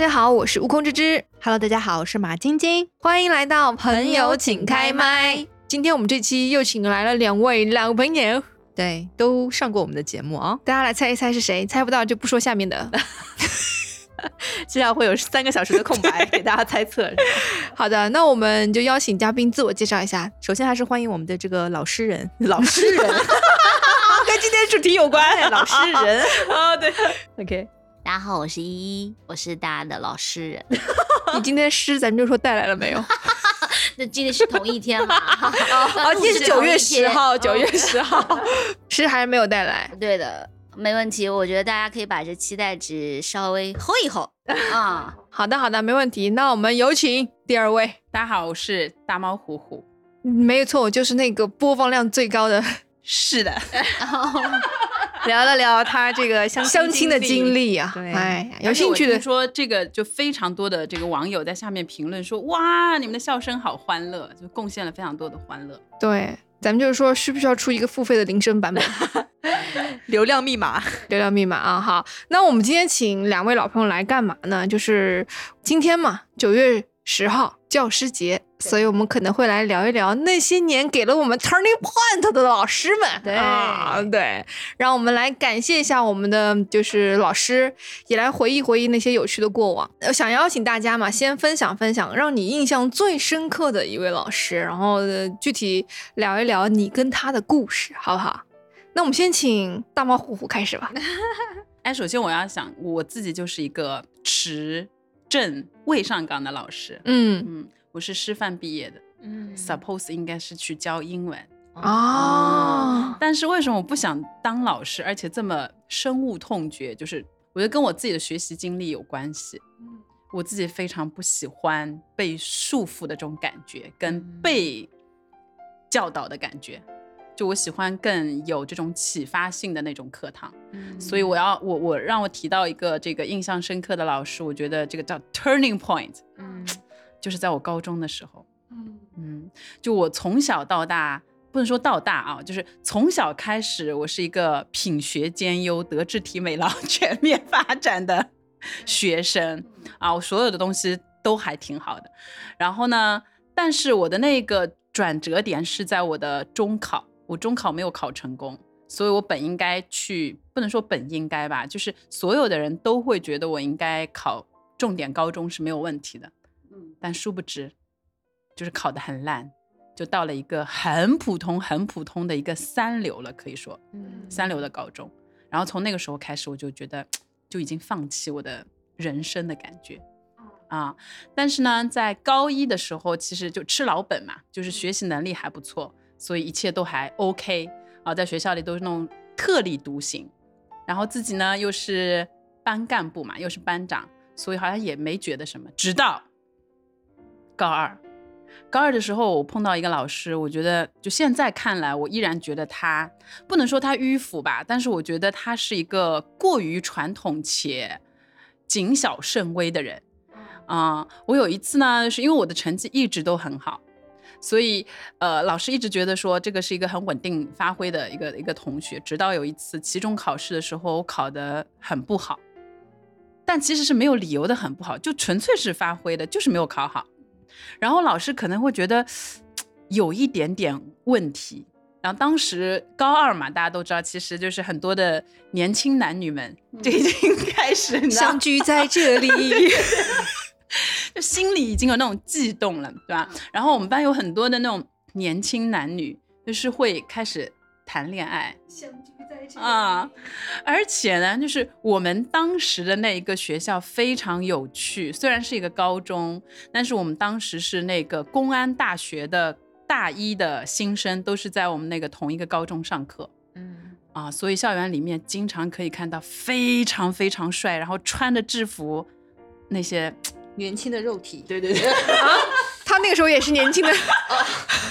大家好，我是悟空之之。Hello，大家好，我是马晶晶。欢迎来到朋友请开麦。今天我们这期又请来了两位老朋友，对，都上过我们的节目啊、大家来猜一猜是谁？猜不到就不说下面的。接下来会有三个小时的空白 给大家猜测。好的，那我们就邀请嘉宾自我介绍一下。首先还是欢迎我们的这个老诗人，老诗人 跟今天主题有关，老诗人。哦，对，OK，大家好，我是依依，我是大家的老诗人。你今天诗咱们就说带来了没有？那今天是同一天嘛？哦，今天是九月十号，九月哦十号，诗还是没有带来。对的，没问题。我觉得大家可以把这期待值稍微吼一吼啊。好的，好的，没问题。那我们有请第二位。大家好，我是大猫虎虎。没有错，我就是那个播放量最高的是的，聊了聊他这个 相相亲的经历。啊。对哎，有兴趣的说这个就非常多的这个网友在下面评论说，哇，你们的笑声好欢乐，就贡献了非常多的欢乐。对，咱们就是说，需不需要出一个付费的铃声版本？流量密码，流量密码啊，好。那我们今天请两位老朋友来干嘛呢？就是今天嘛，九月十号教师节，所以我们可能会来聊一聊那些年给了我们 turning point 的老师们。对啊，对，让我们来感谢一下我们的就是老师，也来回忆回忆那些有趣的过往。呃想邀请大家嘛，先分享分享让你印象最深刻的一位老师，然后、呃具体聊一聊你跟他的故事，好不好？那我们先请大猫虎虎开始吧。哎，首先我要想，我自己就是一个持正未上岗的老师。嗯嗯，我是师范毕业的、嗯 s u p p o s e 应该是去教英文。哦，但是为什么我不想当老师，而且这么深恶痛绝？就是我觉得跟我自己的学习经历有关系。嗯我自己非常不喜欢被束缚的这种感觉，跟被教导的感觉。就我喜欢更有这种启发性的那种课堂，所以我要我我让我提到一个这个印象深刻的老师，我觉得这个叫 turning point，嗯。就是在我高中的时候，嗯，就我从小到大，不能说到大啊，就是从小开始，我是一个品学兼优、德智体美劳 全面发展的学生啊，我所有的东西都还挺好的。然后呢，但是我的那个转折点是在我的中考，我中考没有考成功。所以我本应该去，不能说本应该吧，就是所有的人都会觉得我应该考重点高中是没有问题的，嗯但殊不知，就是考得很烂，就到了一个很普通、很普通的一个三流了，可以说嗯三流的高中。然后从那个时候开始，我就觉得就已经放弃我的人生的感觉啊。但是呢，在高一的时候，其实就吃老本嘛，就是学习能力还不错，所以一切都还 OK 啊，在学校里都是那种特立独行。然后自己呢又是班干部嘛，又是班长，所以好像也没觉得什么。直到高二，高二的时候，我碰到一个老师，我觉得就现在看来，我依然觉得他不能说他迂腐吧，但是我觉得他是一个过于传统且谨小慎微的人。啊、我有一次呢，是因为我的成绩一直都很好，所以呃，老师一直觉得说这个是一个很稳定发挥的一个一个同学。直到有一次期中考试的时候，我考得很不好，但其实是没有理由的很不好，就纯粹是发挥的，就是没有考好。然后老师可能会觉得有一点点问题。然后当时高二嘛，大家都知道，其实就是很多的年轻男女们就已经开始 相聚在这里。就心里已经有那种悸动了，对吧？然后我们班有很多的那种年轻男女，就是会开始谈恋爱啊，而且呢，就是我们当时的那一个学校非常有趣，虽然是一个高中，但是我们当时是那个公安大学的大一的新生，都是在我们那个同一个高中上课。嗯啊，所以校园里面经常可以看到非常非常帅，然后穿着制服那些，年轻的肉体，对对对，啊他那个时候也是年轻的，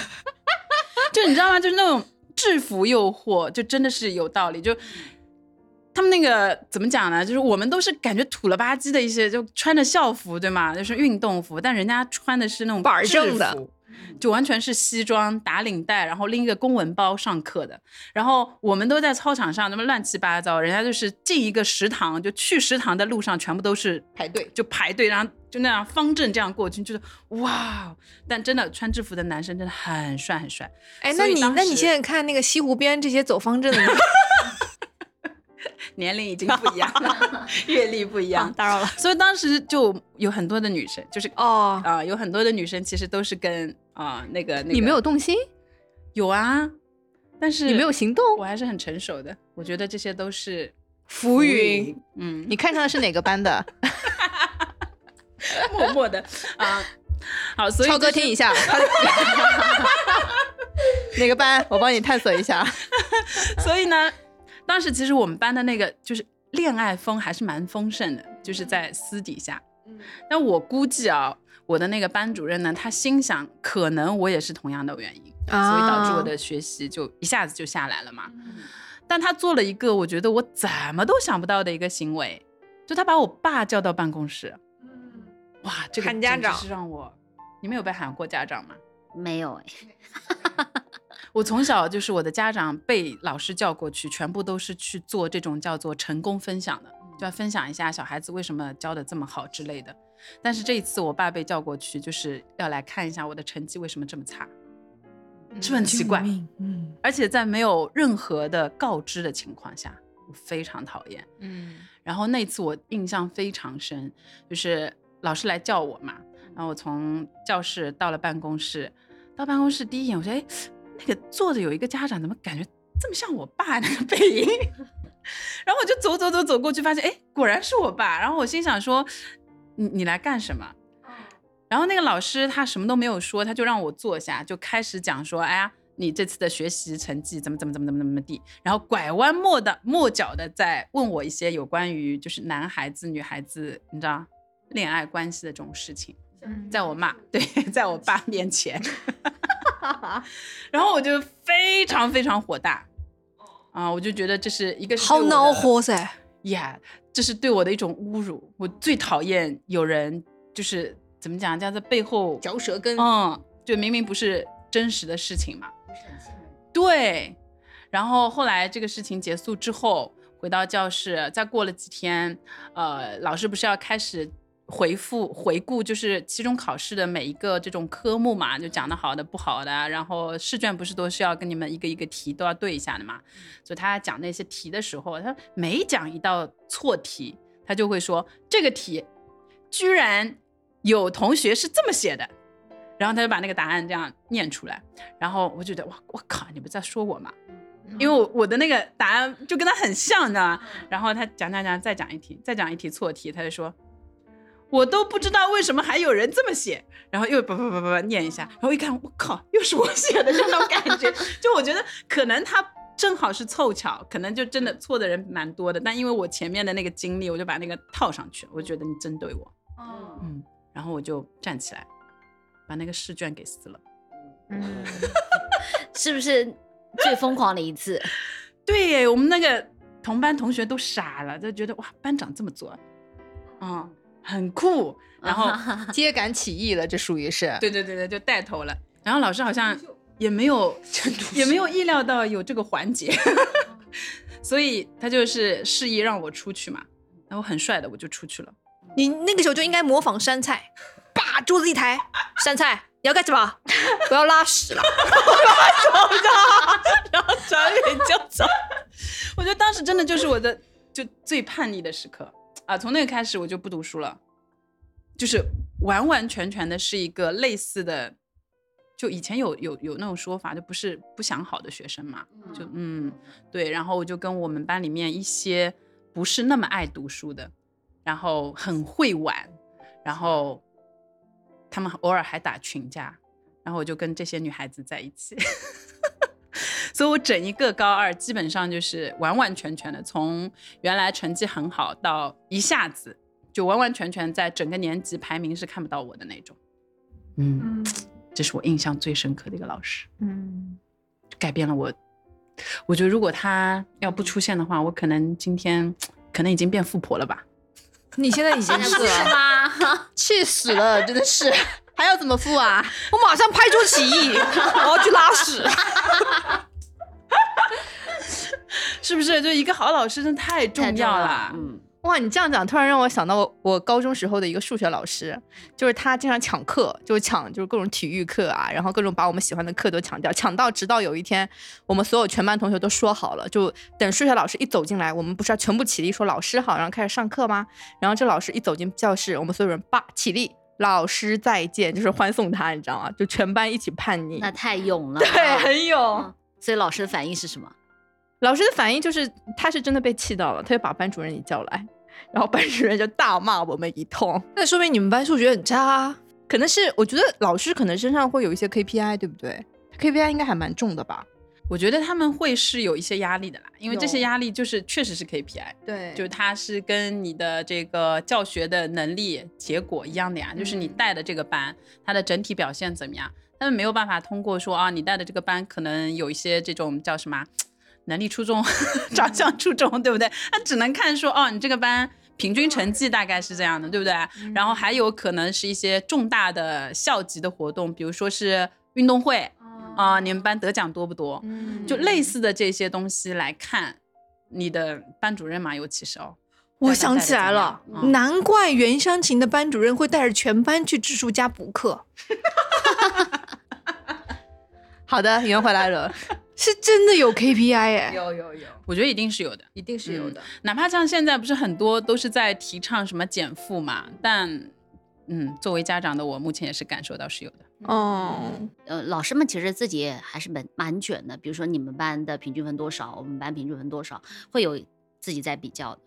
就你知道吗？就是那种制服诱惑，就真的是有道理。就他们那个怎么讲呢？就是我们都是感觉土了吧唧的一些，就穿着校服，对吗？就是运动服，但人家穿的是那种板正的就完全是西装打领带，然后拎一个公文包上课的。然后我们都在操场上那么乱七八糟，人家就是进一个食堂，就去食堂的路上全部都是排队就排队，然后就那样方阵这样过去，就是哇！但真的穿制服的男生真的很帅很帅。哎，那你那你现在看那个西湖边这些走方阵的，年龄已经不一样了，阅历不一样，打扰了。所以当时就有很多的女生，就是哦，啊、有很多的女生其实都是跟啊、那个那个你没有动心，有啊，但是你没有行动，我还是很成熟的，我觉得这些都是浮云，，嗯，你看上的是哪个班的？默默的啊。好，所以超哥就是听一下，哪个班？我帮你探索一下。所以呢，当时其实我们班的那个就是恋爱风还是蛮丰盛的，就是在私底下。但我估计啊，我的那个班主任呢，他心想，可能我也是同样的原因，啊所以导致我的学习就一下子就下来了嘛。但他做了一个我觉得我怎么都想不到的一个行为，就他把我爸叫到办公室。哇，这个喊家长是让我，你们有被喊过家长吗？没有哎，我从小就是我的家长被老师叫过去，全部都是去做这种叫做成功分享的，就要分享一下小孩子为什么教的这么好之类的。但是这一次我爸被叫过去，就是要来看一下我的成绩为什么这么差，是不是很奇怪？嗯，而且在没有任何的告知的情况下，我非常讨厌。嗯，然后那次我印象非常深，就是老师来叫我嘛，然后我从教室到了办公室，到办公室第一眼我说，哎，那个坐着有一个家长，怎么感觉这么像我爸那个背影？然后我就走走走走过去，发现，哎，果然是我爸。然后我心想说，你你来干什么？然后那个老师他什么都没有说，他就让我坐下，就开始讲说，哎呀，你这次的学习成绩怎么怎么怎么怎么怎么地，然后拐弯抹的抹角的在问我一些有关于就是男孩子女孩子你知道恋爱关系的这种事情，在我妈对，在我爸面前，然后我就非常非常火大。啊，我就觉得这是一个好恼火噻，呀这是对我的一种侮辱。我最讨厌有人就是怎么讲，这样在背后，嚼舌根。嗯，就明明不是真实的事情嘛。对，然后后来这个事情结束之后，回到教室，再过了几天，呃，老师不是要开始回复回顾，就是期中考试的每一个这种科目嘛，就讲的好的、不好的，然后试卷不是都是要跟你们一个一个题都要对一下的嘛。所以他讲那些题的时候，他每讲一道错题，他就会说这个题居然有同学是这么写的，然后他就把那个答案这样念出来，然后我就觉得哇，我靠，你不在说我吗？因为我我的那个答案就跟他很像，你知道吗？然后他讲讲讲，再讲一题，再讲一题错题，他就说。我都不知道为什么还有人这么写，然后又叭叭叭叭叭念一下，然后一看，我靠，又是我写的，就那种感觉。就我觉得可能他正好是凑巧，可能就真的错的人蛮多的，但因为我前面的那个经历，我就把那个套上去，我觉得你针对我，嗯，然后我就站起来，把那个试卷给撕了。嗯，是不是最疯狂的一次？对耶，我们那个同班同学都傻了，就觉得哇，班长这么做，嗯，很酷。然后，揭竿起义了，这属于是。对对对对，就带头了。然后老师好像也没有 也没有意料到有这个环节，所以他就是示意让我出去嘛。然后很帅的我就出去了。你那个时候就应该模仿山菜，把桌子一抬，山菜你要干什么？我要拉屎了。然后转脸就走。我觉得当时真的就是我的就最叛逆的时刻啊！从那个开始我就不读书了，就是完完全全的是一个类似的，就以前有有有那种说法，就不是不想好的学生嘛，就嗯对，然后我就跟我们班里面一些不是那么爱读书的，然后很会玩，然后他们偶尔还打群架，然后我就跟这些女孩子在一起。所以我整一个高二基本上就是完完全全的从原来成绩很好到一下子就完完全全在整个年级排名是看不到我的那种。嗯，这是我印象最深刻的一个老师，嗯，改变了我。我觉得如果他要不出现的话，我可能今天可能已经变富婆了吧。你现在已经是了，吗？气死了，真的是。还要怎么富啊？我马上拍桌起义，我要去拉屎。是不是？就一个好老师真的太重要了。嗯，哇，你这样讲，突然让我想到我我高中时候的一个数学老师，就是他经常抢课，就是抢就是各种体育课啊，然后各种把我们喜欢的课都抢掉，抢到直到有一天，我们所有全班同学都说好了，就等数学老师一走进来，我们不是要全部起立说老师好，然后开始上课吗？然后这老师一走进教室，我们所有人叭起立，老师再见，就是欢送他，你知道吗？就全班一起叛逆那，太勇了。对，啊很勇。嗯 所以老师的反应是什么？老师的反应就是，他是真的被气到了，他就把班主任也叫来，然后班主任就大骂我们一通。那说明你们班数学很差啊。可能是我觉得老师可能身上会有一些 KPI，对不对？KPI 应该还蛮重的吧？我觉得他们会是有一些压力的啦，因为这些压力就是确实是 KPI，对就是它是跟你的这个教学的能力结果一样的呀，就是你嗯带的这个班，它的整体表现怎么样？他们没有办法通过说啊，你带的这个班可能有一些这种叫什么能力出众、长相出众，对不对？那只能看说哦，你这个班平均成绩大概是这样的，对不对？然后还有可能是一些重大的校级的活动，比如说是运动会啊、你们班得奖多不多？嗯。就类似的这些东西来看，你的班主任嘛，尤其是哦，我想起来了，嗯。难怪袁湘琴的班主任会带着全班去知书家补课，好的，圆回来了，是真的有 KPI 哎。有有有，我觉得一定是有的。一定是有的。哪怕像现在不是很多都是在提倡什么减负嘛，但嗯，作为家长的我，目前也是感受到是有的。哦，呃，老师们其实自己也还是蛮蛮卷的。比如说你们班的平均分多少，我们班平均分多少，会有自己在比较的。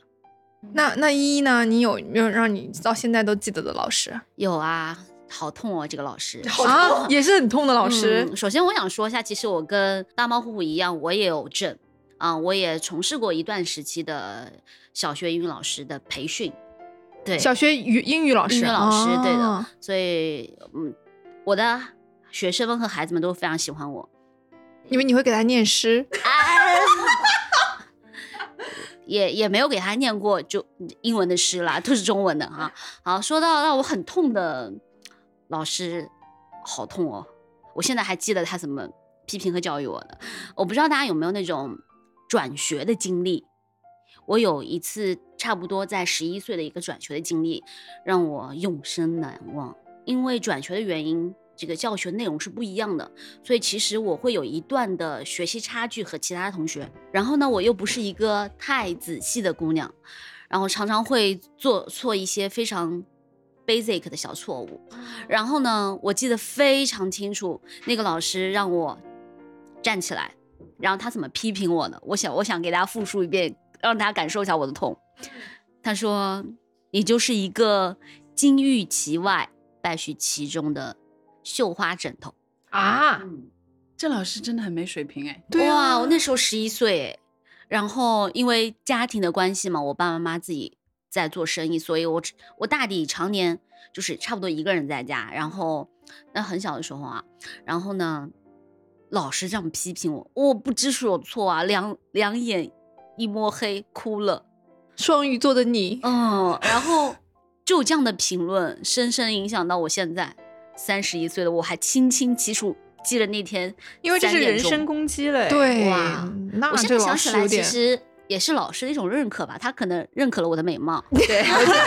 那那依依呢？你有没有让你到现在都记得的老师有啊，好痛哦，这个老师。啊？也是很痛的老师。嗯首先我想说一下，其实我跟大猫虎虎一样，我也有证啊、我也从事过一段时期的小学英语老师的培训。对，小学语英语老师，英语老师对的哦所以嗯，我的学生们和孩子们都非常喜欢我。因为你会给他念诗。也也没有给他念过就英文的诗啦，都是中文的哈。好，说到让我很痛的老师，好痛哦！我现在还记得他怎么批评和教育我的。我不知道大家有没有那种转学的经历。我有一次差不多在十一岁的一个转学的经历，让我永生难忘。因为转学的原因，这个教学内容是不一样的，所以其实我会有一段的学习差距和其他同学。然后呢，我又不是一个太仔细的姑娘，然后常常会做错一些非常 basic 的小错误。然后呢，我记得非常清楚，那个老师让我站起来，然后他怎么批评我呢？我想，我想给大家复述一遍，让大家感受一下我的痛。他说：“你就是一个金玉其外，败絮其中的绣花枕头。”啊，嗯，这老师真的很没水平哎。对啊，哇，我那时候十一岁欸，然后因为家庭的关系嘛，我爸爸妈妈自己在做生意，所以我只我大抵常年就是差不多一个人在家。然后那很小的时候啊，然后呢，老师这样批评我，我不知所措啊，两两眼一摸黑，哭了。双鱼座的你，嗯，然后就这样的评论，深深影响到我现在三十一岁了，我还清清楚楚记得那天，因为这是人身攻。击嘞。对，哇那我现在想起来，其实也是老师的一种认可吧，他可能认可了我的美貌 对，我觉得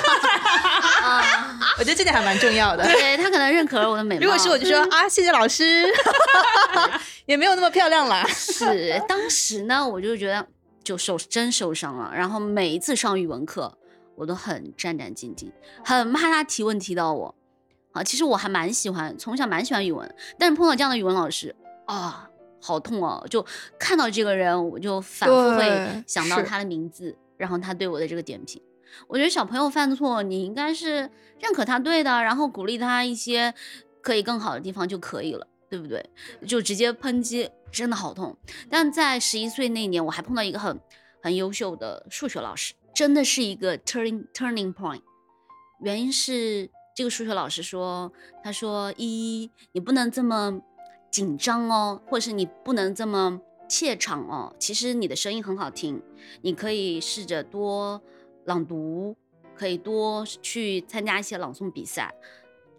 啊，我觉得这点还蛮重要的。对他可能认可了我的美貌。如果是我就说啊，谢谢老师，也没有那么漂亮啦。是当时呢，我就觉得就受真受伤了，然后每一次上语文课，我都很战战兢兢，很怕他提问提到我。啊，其实我还蛮喜欢，从小蛮喜欢语文，但是碰到这样的语文老师啊，好痛哦！就看到这个人，我就反复会想到他的名字，然后他对我的这个点评。我觉得小朋友犯错，你应该是认可他对的，然后鼓励他一些可以更好的地方就可以了，对不对？就直接抨击，真的好痛。但在十一岁那年，我还碰到一个很很优秀的数学老师，真的是一个 turning turning point。原因是这个数学老师说，他说依依，你不能这么紧张哦，或是你不能这么怯场哦。其实你的声音很好听，你可以试着多朗读，可以多去参加一些朗诵比赛。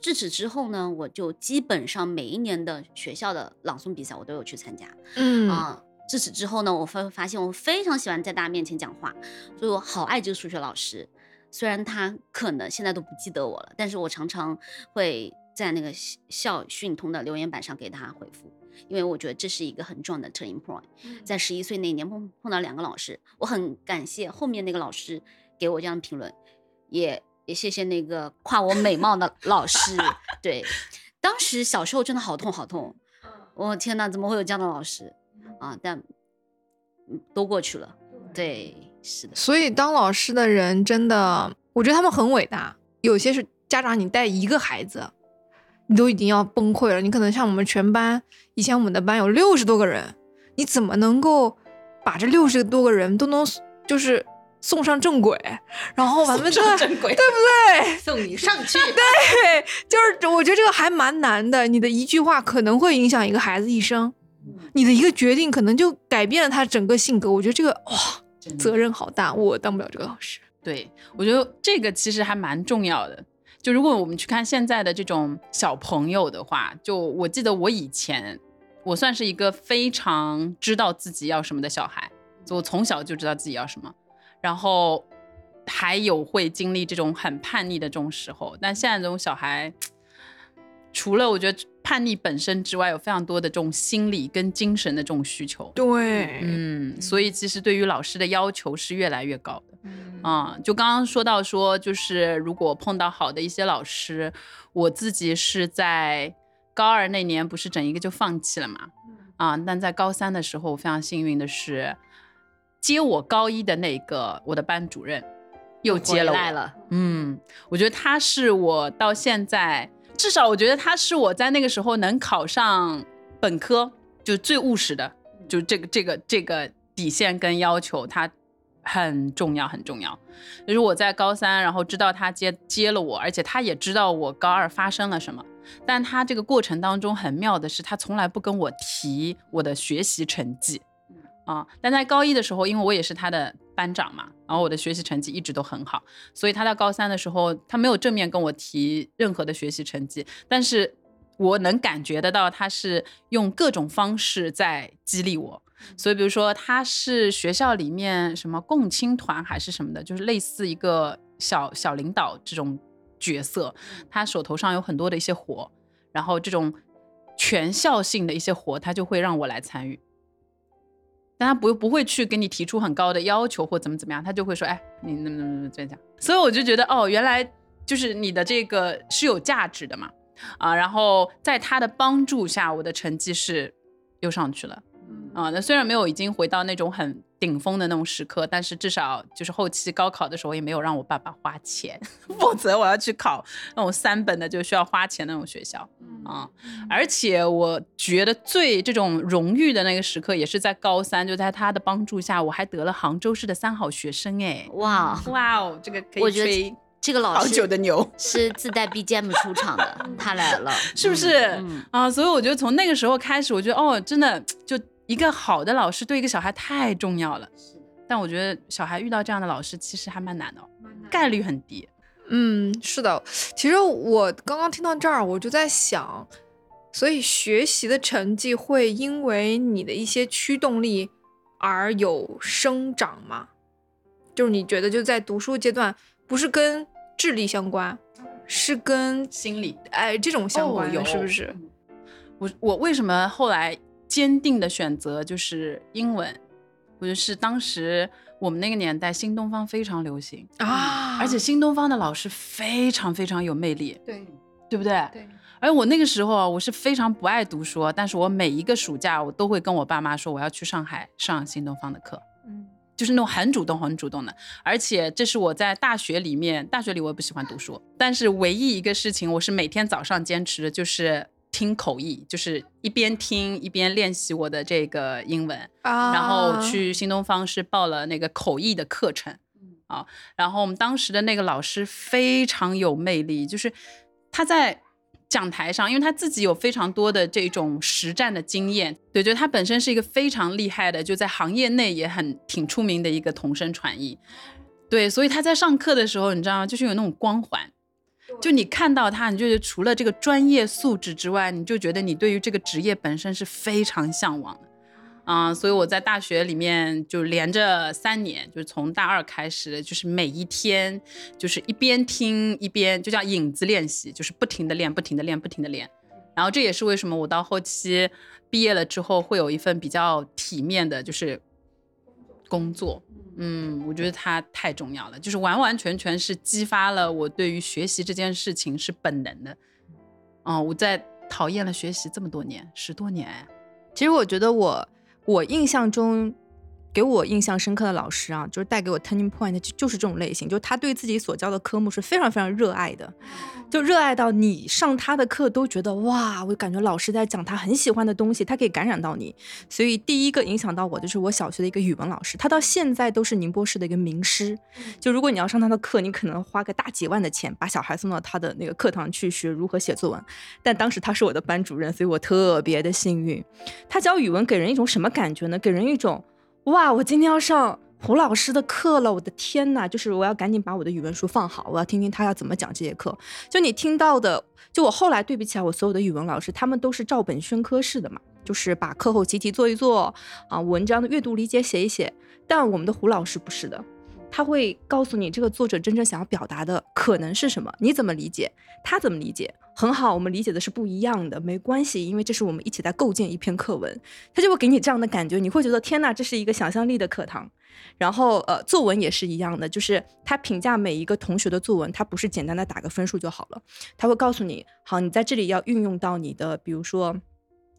至此之后呢，我就基本上每一年的学校的朗诵比赛我都有去参加。嗯啊、至此之后呢，我发发现我非常喜欢在大家面前讲话，所以我好爱这个数学老师。虽然他可能现在都不记得我了，但是我常常会在那个校校讯通的留言板上给他回复，因为我觉得这是一个很重要的 turning point。在十一岁那一年碰碰到两个老师，我很感谢后面那个老师给我这样的评论，也也谢谢那个夸我美貌的老师。对，当时小时候真的好痛好痛，我、天哪，怎么会有这样的老师啊？但嗯都过去了。对，是的，所以当老师的人真的，我觉得他们很伟大。有些是家长，你带一个孩子，你都已经要崩溃了。你可能像我们全班，以前我们的班有六十多个人，你怎么能够把这六十多个人都能就是送上正轨，然后咱们这正轨，对不对？送你上去。对，就是我觉得这个还蛮难的。你的一句话可能会影响一个孩子一生，你的一个决定可能就改变了他整个性格。我觉得这个哇，责任好大，我当不了这个老师。对，我觉得这个其实还蛮重要的。就如果我们去看现在的这种小朋友的话，就我记得我以前，我算是一个非常知道自己要什么的小孩，就我从小就知道自己要什么，然后还有会经历这种很叛逆的这种时候。但现在这种小孩，除了我觉得叛逆本身之外，有非常多的这种心理跟精神的这种需求。对，嗯，所以其实对于老师的要求是越来越高的。嗯。啊、就刚刚说到说，就是如果碰到好的一些老师，我自己是在高二那年不是整一个就放弃了嘛，啊，但在高三的时候，我非常幸运的是，接我高一的那个我的班主任又接了我，嗯，我觉得他是我到现在，至少我觉得他是我在那个时候能考上本科，就最务实的，就这个这个这个底线跟要求，他很重要很重要。就是我在高三，然后知道他接接了我，而且他也知道我高二发生了什么。但他这个过程当中很妙的是，他从来不跟我提我的学习成绩。啊，但在高一的时候，因为我也是他的班长嘛，然后我的学习成绩一直都很好，所以他到高三的时候，他没有正面跟我提任何的学习成绩，但是我能感觉得到他是用各种方式在激励我。所以，比如说他是学校里面什么共青团还是什么的，就是类似一个小小领导这种角色，他手头上有很多的一些活，然后这种全校性的一些活，他就会让我来参与。但他不不会去给你提出很高的要求或怎么怎么样，他就会说，哎，你怎么怎么怎么这样讲？所以我就觉得，哦，原来就是你的这个是有价值的嘛，啊，然后在他的帮助下，我的成绩是又上去了，啊，那虽然没有已经回到那种很顶峰的那种时刻，但是至少就是后期高考的时候也没有让我爸爸花钱，否则我要去考那种三本的就需要花钱那种学校啊。而且我觉得最这种荣誉的那个时刻，也是在高三，就在他的帮助下，我还得了杭州市的三好学生，哎，哇，哇哦，这个可以吹这个老师好久的牛。是自带 BGM 出场的，他来了，是不是、嗯啊？所以我觉得从那个时候开始，我觉得哦，真的就一个好的老师对一个小孩太重要了。但我觉得小孩遇到这样的老师其实还蛮难的、哦，概率很低。嗯，是的。其实我刚刚听到这儿，我就在想，所以学习的成绩会因为你的一些驱动力而有生长吗？就是你觉得就在读书阶段，不是跟智力相关，是跟心理哎这种相哦关的，有是不是？我我为什么后来坚定的选择就是英文？我觉得是当时我们那个年代新东方非常流行，啊，而且新东方的老师非常非常有魅力，对。对不对？对，而我那个时候啊，我是非常不爱读书，但是我每一个暑假我都会跟我爸妈说我要去上海上新东方的课，嗯。就是那种很主动、很主动的。而且这是我在大学里面，大学里我也不喜欢读书，但是唯一一个事情我是每天早上坚持的，就是听口译，就是一边听一边练习我的这个英文。啊，然后去新东方是报了那个口译的课程，啊，然后我们当时的那个老师非常有魅力，就是他在讲台上，因为他自己有非常多的这种实战的经验，对，就他本身是一个非常厉害的，就在行业内也很挺出名的一个同声传译，对，所以他在上课的时候，你知道吗？就是有那种光环。就你看到他，你就觉得除了这个专业素质之外，你就觉得你对于这个职业本身是非常向往的。啊、所以我在大学里面就连着三年，就是从大二开始，就是每一天就是一边听一边就叫影子练习，就是不停的练，不停的练，不停的练。然后这也是为什么我到后期毕业了之后会有一份比较体面的，就是工作。嗯，我觉得它太重要了，就是完完全全是激发了我对于学习这件事情是本能的。嗯，我在讨厌了学习这么多年，十多年。其实我觉得我我印象中，给我印象深刻的老师啊，就是带给我 turning point 的就就是这种类型，就他对自己所教的科目是非常非常热爱的，就热爱到你上他的课都觉得哇，我感觉老师在讲他很喜欢的东西，他可以感染到你。所以第一个影响到我的就是我小学的一个语文老师，他到现在都是宁波市的一个名师。就如果你要上他的课，你可能花个大几万的钱把小孩送到他的那个课堂去学如何写作文。但当时他是我的班主任，所以我特别的幸运。他教语文给人一种什么感觉呢？给人一种哇，我今天要上胡老师的课了，我的天呐！就是我要赶紧把我的语文书放好，我要听听他要怎么讲这节课。就你听到的，就我后来对比起来，我所有的语文老师，他们都是照本宣科式的嘛，就是把课后习题做一做啊，文章的阅读理解写一写。但我们的胡老师不是的。他会告诉你这个作者真正想要表达的可能是什么，你怎么理解，他怎么理解，很好，我们理解的是不一样的，没关系，因为这是我们一起在构建一篇课文，他就会给你这样的感觉，你会觉得天呐，这是一个想象力的课堂。然后呃，作文也是一样的，就是他评价每一个同学的作文，他不是简单的打个分数就好了，他会告诉你，好，你在这里要运用到你的，比如说。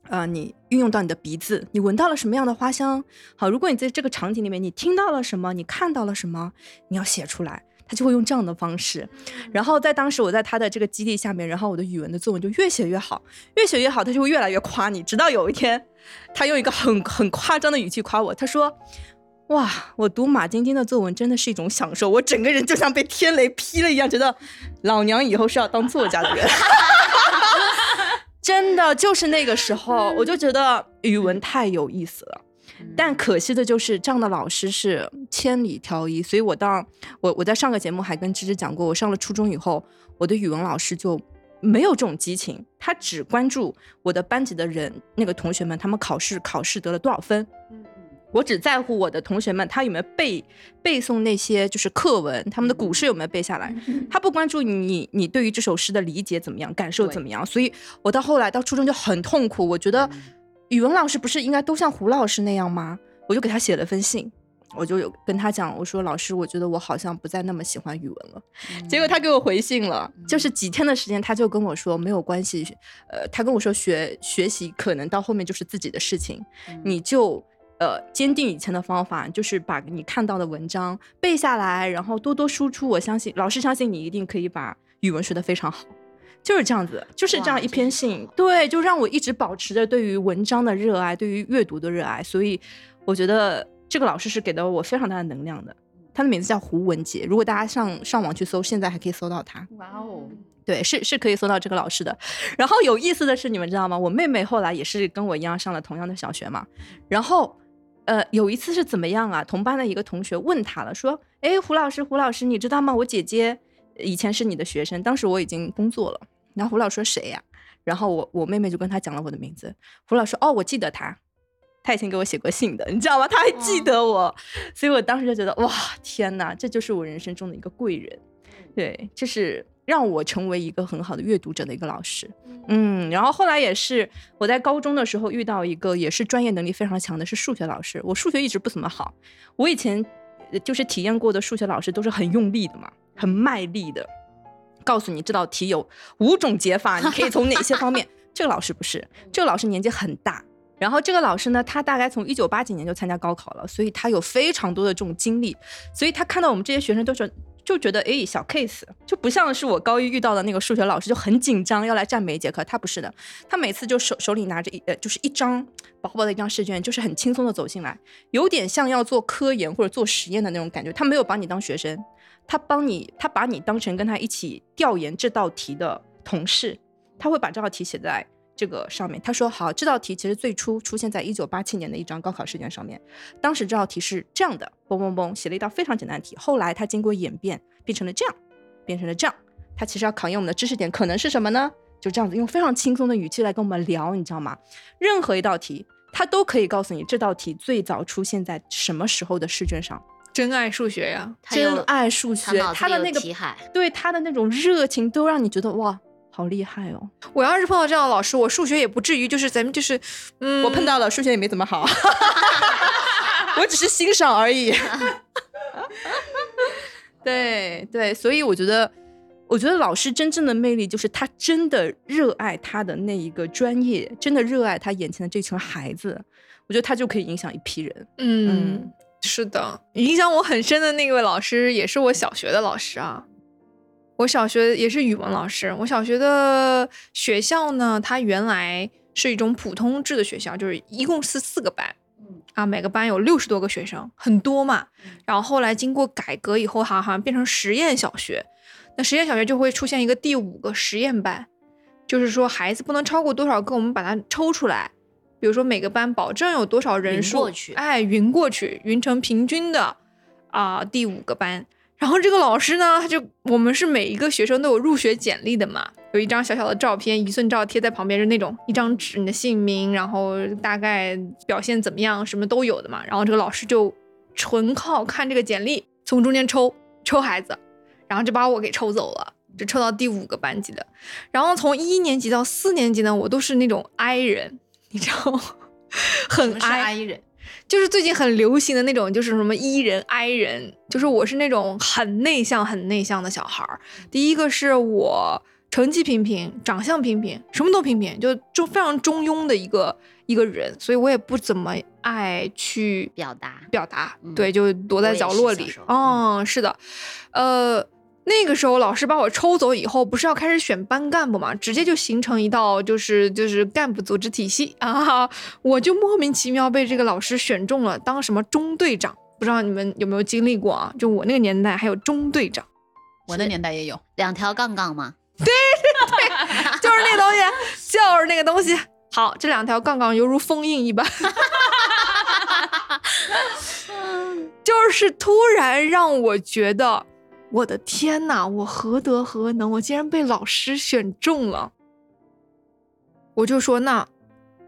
呃，你运用到你的鼻子，你闻到了什么样的花香？好，如果你在这个场景里面，你听到了什么，你看到了什么，你要写出来，他就会用这样的方式。然后在当时我在他的这个激励下面，然后我的语文的作文就越写越好，越写越好，他就会越来越夸你。直到有一天，他用一个很很夸张的语气夸我，他说：“哇，我读马晶晶的作文真的是一种享受，我整个人就像被天雷劈了一样，觉得老娘以后是要当作家的人。”真的就是那个时候，我就觉得语文太有意思了。但可惜的就是这样的老师是千里挑一，所以我当我我在上个节目还跟芝芝讲过，我上了初中以后，我的语文老师就没有这种激情，他只关注我的班级的人，那个同学们他们考试考试得了多少分。我只在乎我的同学们，他有没有背背诵那些就是课文，他们的古诗有没有背下来。他不关注你，你对于这首诗的理解怎么样，感受怎么样。所以我到后来到初中就很痛苦，我觉得语文老师不是应该都像胡老师那样吗？我就给他写了封信，我就有跟他讲，我说老师，我觉得我好像不再那么喜欢语文了。结果他给我回信了，就是几天的时间，他就跟我说没有关系，呃，他跟我说学学习可能到后面就是自己的事情，你就。呃，坚定以前的方法，就是把你看到的文章背下来，然后多多输出。我相信老师相信你一定可以把语文学得非常好，就是这样子，就是这样一篇信，对，就让我一直保持着对于文章的热爱，对于阅读的热爱。所以我觉得这个老师是给到我非常大的能量的。他的名字叫胡文杰，如果大家上上网去搜，现在还可以搜到他。哇哦，对，是是可以搜到这个老师的。然后有意思的是，你们知道吗？我妹妹后来也是跟我一样上了同样的小学嘛，然后。呃，有一次是怎么样啊？同班的一个同学问他了，说：“哎，胡老师，胡老师，你知道吗？我姐姐以前是你的学生，当时我已经工作了。”然后胡老师说：“谁呀？”然后我我妹妹就跟他讲了我的名字。胡老师：“哦，我记得他，他以前给我写过信的，你知道吗？他还记得我，所以我当时就觉得哇，天哪，这就是我人生中的一个贵人。对，这是。”让我成为一个很好的阅读者的一个老师，嗯，然后后来也是我在高中的时候遇到一个也是专业能力非常强的，是数学老师。我数学一直不怎么好，我以前就是体验过的数学老师都是很用力的嘛，很卖力的，告诉你这道题有五种解法，你可以从哪些方面。这个老师不是，这个老师年纪很大，然后这个老师呢，他大概从一九八几年就参加高考了，所以他有非常多的这种经历，所以他看到我们这些学生都是。就觉得哎，小 case 就不像是我高一遇到的那个数学老师，就很紧张要来占每一节课。他不是的，他每次就手手里拿着一呃，就是一张薄薄的一张试卷，就是很轻松的走进来，有点像要做科研或者做实验的那种感觉。他没有把你当学生，他帮你，他把你当成跟他一起调研这道题的同事，他会把这道题写在。这个上面他说好，这道题其实最初出现在一九八七年的一张高考试卷上面。当时这道题是这样的，嘣嘣嘣，写了一道非常简单的题。后来他经过演变，变成了这样，变成了这样，他其实要考验我们的知识点可能是什么呢？就这样子用非常轻松的语气来跟我们聊，你知道吗？任何一道题，他都可以告诉你这道题最早出现在什么时候的试卷上。真爱数学呀、真爱数学，他的那个，对他的那种热情，都让你觉得哇，好厉害哦！我要是碰到这样的老师，我数学也不至于就是咱们就是，嗯，我碰到了，数学也没怎么好，我只是欣赏而已。对对，所以我觉得，我觉得老师真正的魅力就是他真的热爱他的那一个专业，真的热爱他眼前的这群孩子，我觉得他就可以影响一批人。嗯，是的，影响我很深的那位老师也是我小学的老师啊。我小学也是语文老师。我小学的学校呢，它原来是一种普通制的学校，就是一共是四个班，啊，每个班有六十多个学生，很多嘛。然后后来经过改革以后，好好像变成实验小学。那实验小学就会出现一个第五个实验班，就是说孩子不能超过多少个，我们把它抽出来。比如说每个班保证有多少人数，哎，匀过去，匀成平均的啊、第五个班。然后这个老师呢，他就我们是每一个学生都有入学简历的嘛，有一张小小的照片，一寸照贴在旁边，是那种一张纸，你的姓名，然后大概表现怎么样，什么都有的嘛。然后这个老师就纯靠看这个简历，从中间抽抽孩子，然后就把我给抽走了，就抽到第五个班级的。然后从一年级到四年级呢，我都是那种 I 人，你知道吗？很什么是 I，I 人？就是最近很流行的那种，就是什么 E 人、I 人，就是我是那种很内向、很内向的小孩儿。第一个是我成绩平平，长相平平，什么都平平，就就非常中庸的一个一个人，所以我也不怎么爱去表达表达，嗯对，就躲在角落里是小时。候哦，是的，呃，那个时候老师把我抽走以后，不是要开始选班干部嘛，直接就形成一道就是就是干部组织体系啊，我就莫名其妙被这个老师选中了，当什么中队长。不知道你们有没有经历过啊？就我那个年代还有中队长，我的年代也有。两条杠杠嘛，对对就是那个东西，就是那个东西。好，这两条杠杠犹如封印一般，就是突然让我觉得，我的天呐，我何德何能，我竟然被老师选中了。我就说，那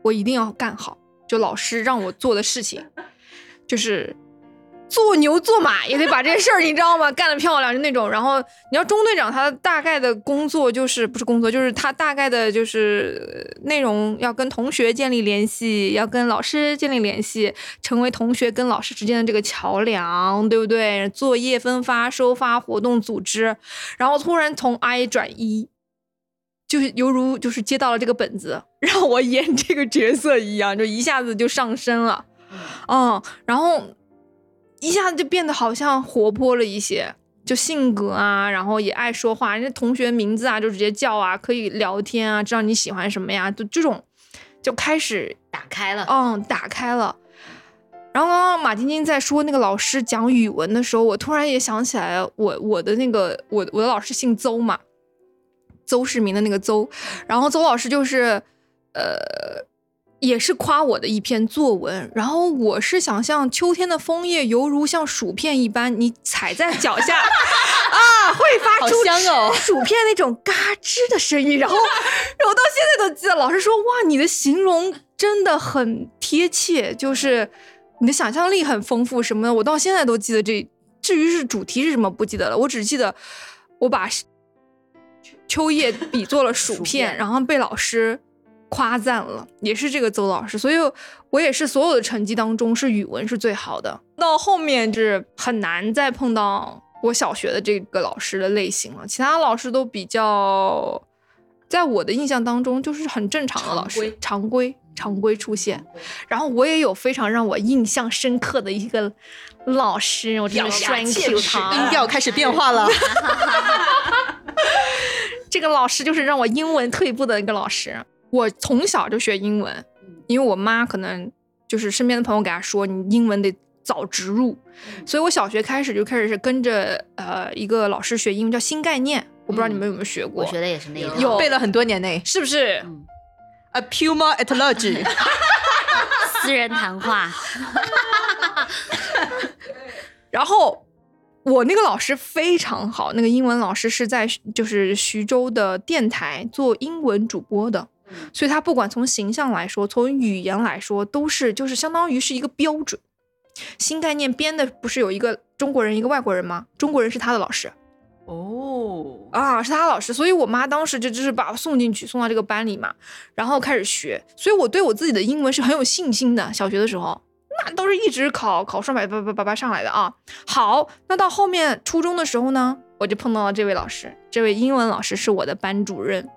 我一定要干好，就老师让我做的事情，就是做牛做马也得把这事儿，你知道吗？干得漂亮就那种。然后你要中队长，他大概的工作就是不是工作，就是他大概的就是内容要跟同学建立联系，要跟老师建立联系，成为同学跟老师之间的这个桥梁，对不对？作业分发、收发、活动组织，然后突然从 I 转 E。就是犹如就是接到了这个本子，让我演这个角色一样，就一下子就上身了，嗯，然后一下子就变得好像活泼了一些，就性格啊，然后也爱说话，人家同学名字啊就直接叫啊，可以聊天啊，知道你喜欢什么呀，就这种就开始打开了，嗯，打开了。然后刚刚马晶晶在说那个老师讲语文的时候，我突然也想起来我，我的那个我我的老师姓邹嘛，邹市明的那个邹，然后邹老师就是呃。也是夸我的一篇作文，然后我是想象秋天的枫叶犹如像薯片一般，你踩在脚下 啊，会发出好香哦薯片那种嘎吱的声音，然后 我到现在都记得，老师说哇，你的形容真的很贴切，就是你的想象力很丰富什么的，我到现在都记得这。至于是主题是什么不记得了，我只记得我把秋叶比作了薯薯，片然后被老师夸赞了，也是这个邹老师，所以我也是所有的成绩当中是语文是最好的，到后面是很难再碰到我小学的这个老师的类型了，其他老师都比较，在我的印象当中就是很正常的老师，常规常规出现。然后我也有非常让我印象深刻的一个老师，我真的栓 Q 他，音调开始变化了。这个老师就是让我英文退步的一个老师。我从小就学英文，因为我妈可能就是身边的朋友给她说，你英文得早植入，所以我小学开始就开始是跟着呃一个老师学英文，叫新概念，我不知道你们有没有学过，我学的也是那一套，有背了很多年呢。是不是？嗯 A Puma etology，私人谈话，然后我那个老师非常好，那个英文老师是在就是徐州的电台做英文主播的，所以他不管从形象来说，从语言来说，都是就是相当于是一个标准。新概念编的不是有一个中国人一个外国人吗？中国人是他的老师哦，啊，是他老师，所以我妈当时就就是把我送进去，送到这个班里嘛，然后开始学，所以我对我自己的英文是很有信心的。小学的时候，那都是一直考考双百八八八八上来的啊。好，那到后面初中的时候呢，我就碰到了这位老师，这位英文老师是我的班主任，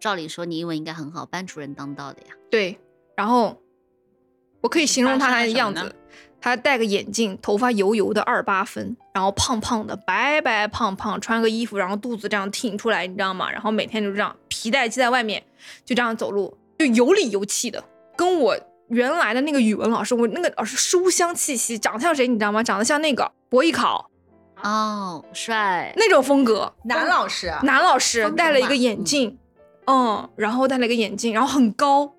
照理说你英文应该很好，班主任当到的呀。对，然后我可以形容他的样子，他戴个眼镜，头发油油的二八分，然后胖胖的，白白胖胖，穿个衣服，然后肚子这样挺出来，你知道吗？然后每天就这样皮带系在外面，就这样走路，就有理有气的，跟我原来的那个语文老师，我那个老师书香气息，长得像谁，你知道吗？长得像那个博艺考哦，帅，那种风格，男老师啊，男老师戴了一个眼镜，嗯，然后戴了一个眼镜，然后很高，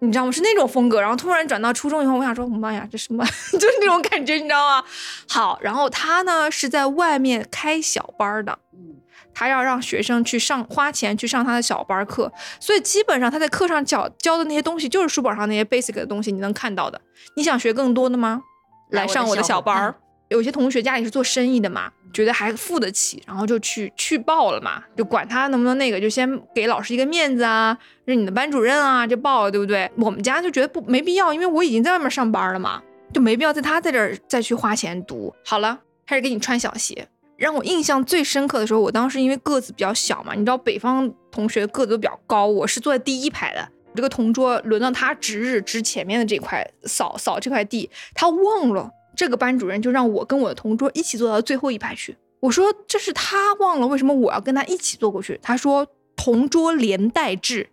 你知道吗？是那种风格。然后突然转到初中以后，我想说，妈呀，这什么？就是那种感觉，你知道吗？好，然后他呢是在外面开小班儿的，嗯，他要让学生去上花钱去上他的小班儿课，所以基本上他在课上教教的那些东西就是书本上那些 basic 的东西，你能看到的。你想学更多的吗？来上我的小班儿。有些同学家里是做生意的嘛，觉得还付得起，然后就去去报了嘛，就管他能不能那个，就先给老师一个面子啊，是你的班主任啊，就报了，对不对？我们家就觉得不没必要，因为我已经在外面上班了嘛，就没必要在他在这儿再去花钱读。好了，开始给你穿小鞋。让我印象最深刻的时候，我当时因为个子比较小嘛，你知道北方同学个子都比较高，我是坐在第一排的。我这个同桌轮到他值日值前面的这块扫扫这块地，他忘了，这个班主任就让我跟我的同桌一起坐到最后一排去。我说这是他忘了，为什么我要跟他一起坐过去？他说同桌连带制，